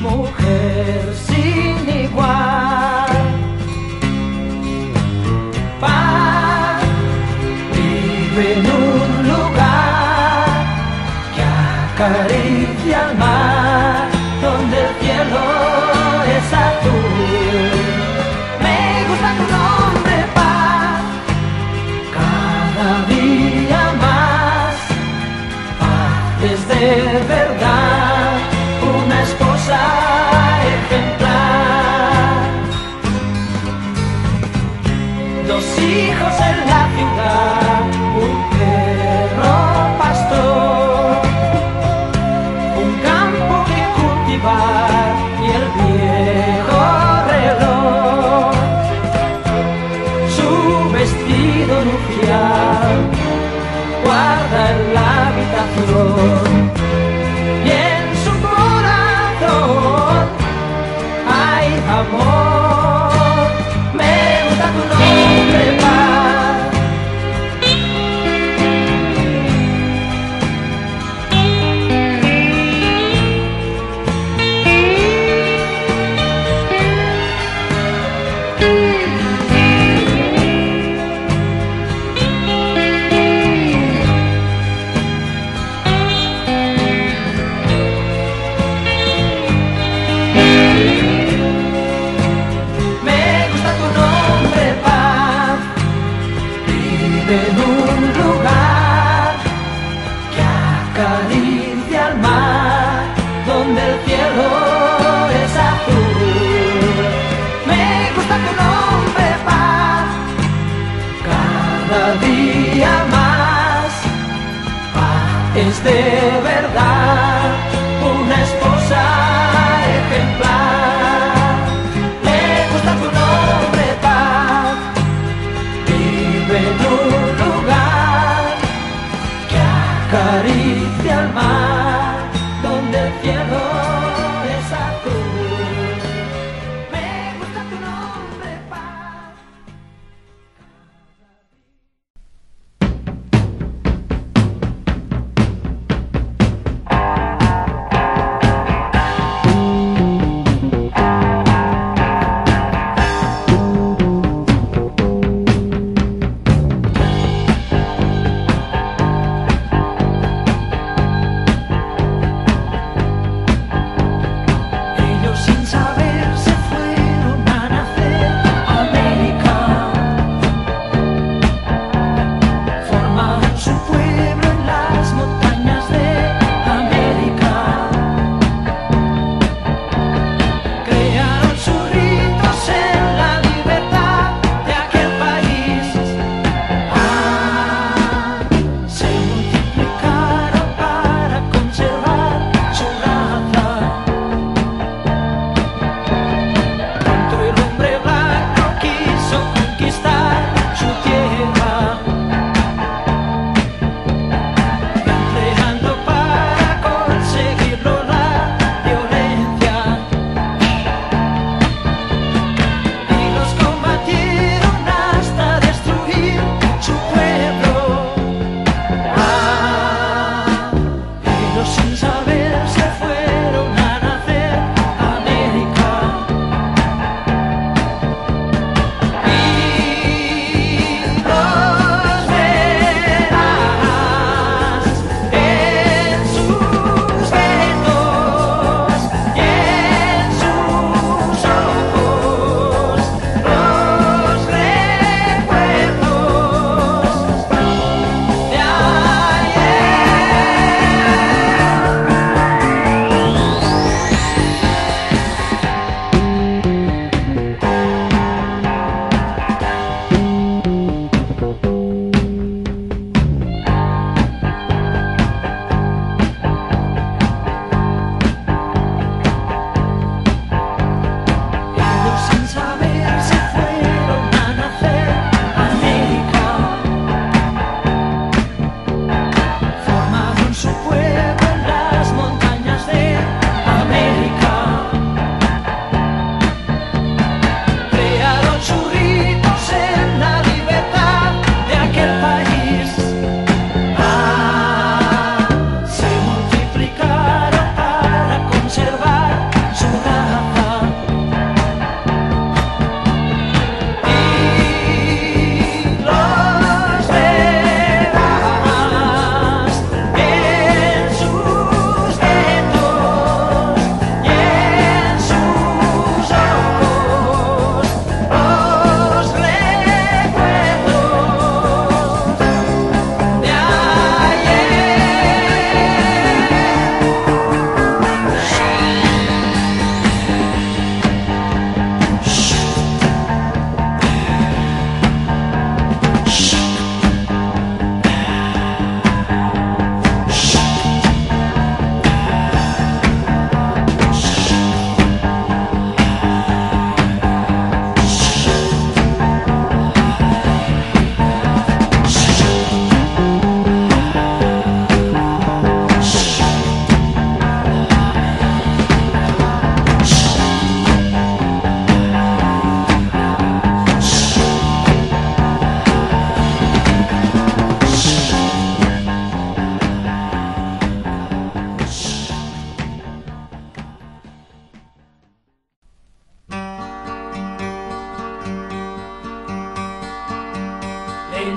mujer sin igual. Paz vive en un lugar que acaricia. more.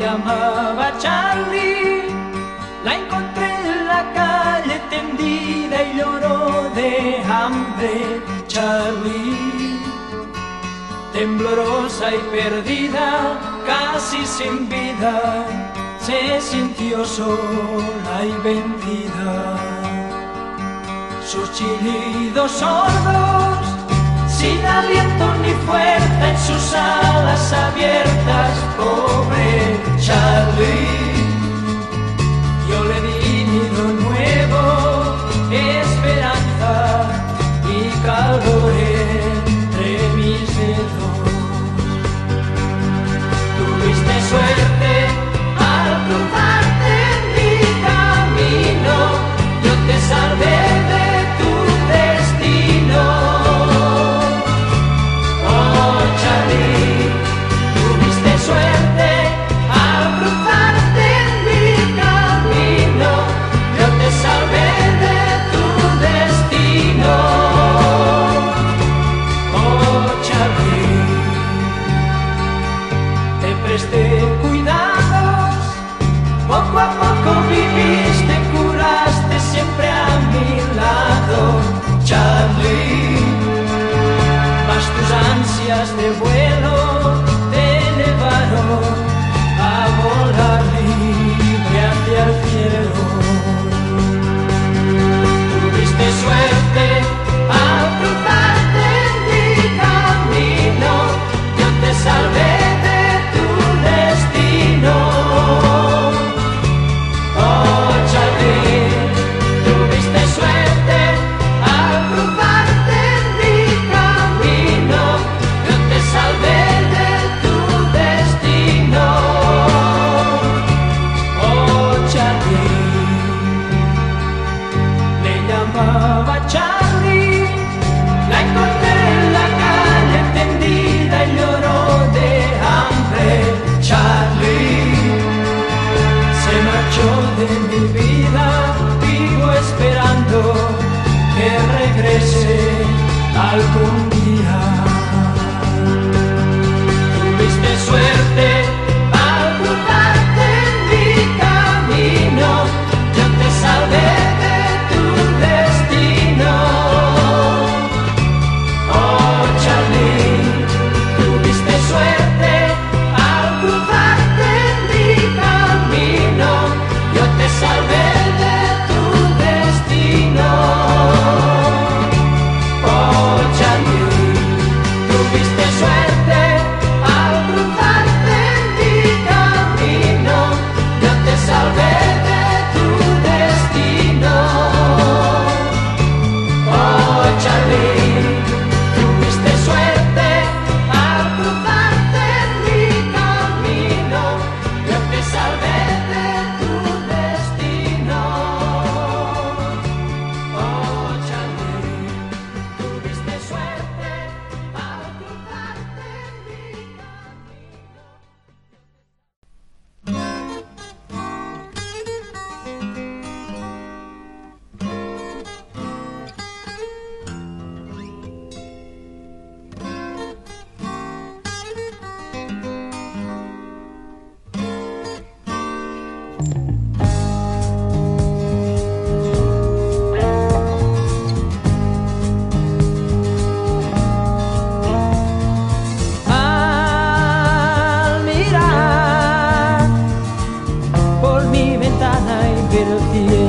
llamaba Charlie. La encontré en la calle tendida y lloró de hambre. Charlie, temblorosa y perdida, casi sin vida, se sintió sola y vendida. Sus chillidos sordos, sin aliento ni fuerza en sus alas abiertas ventana y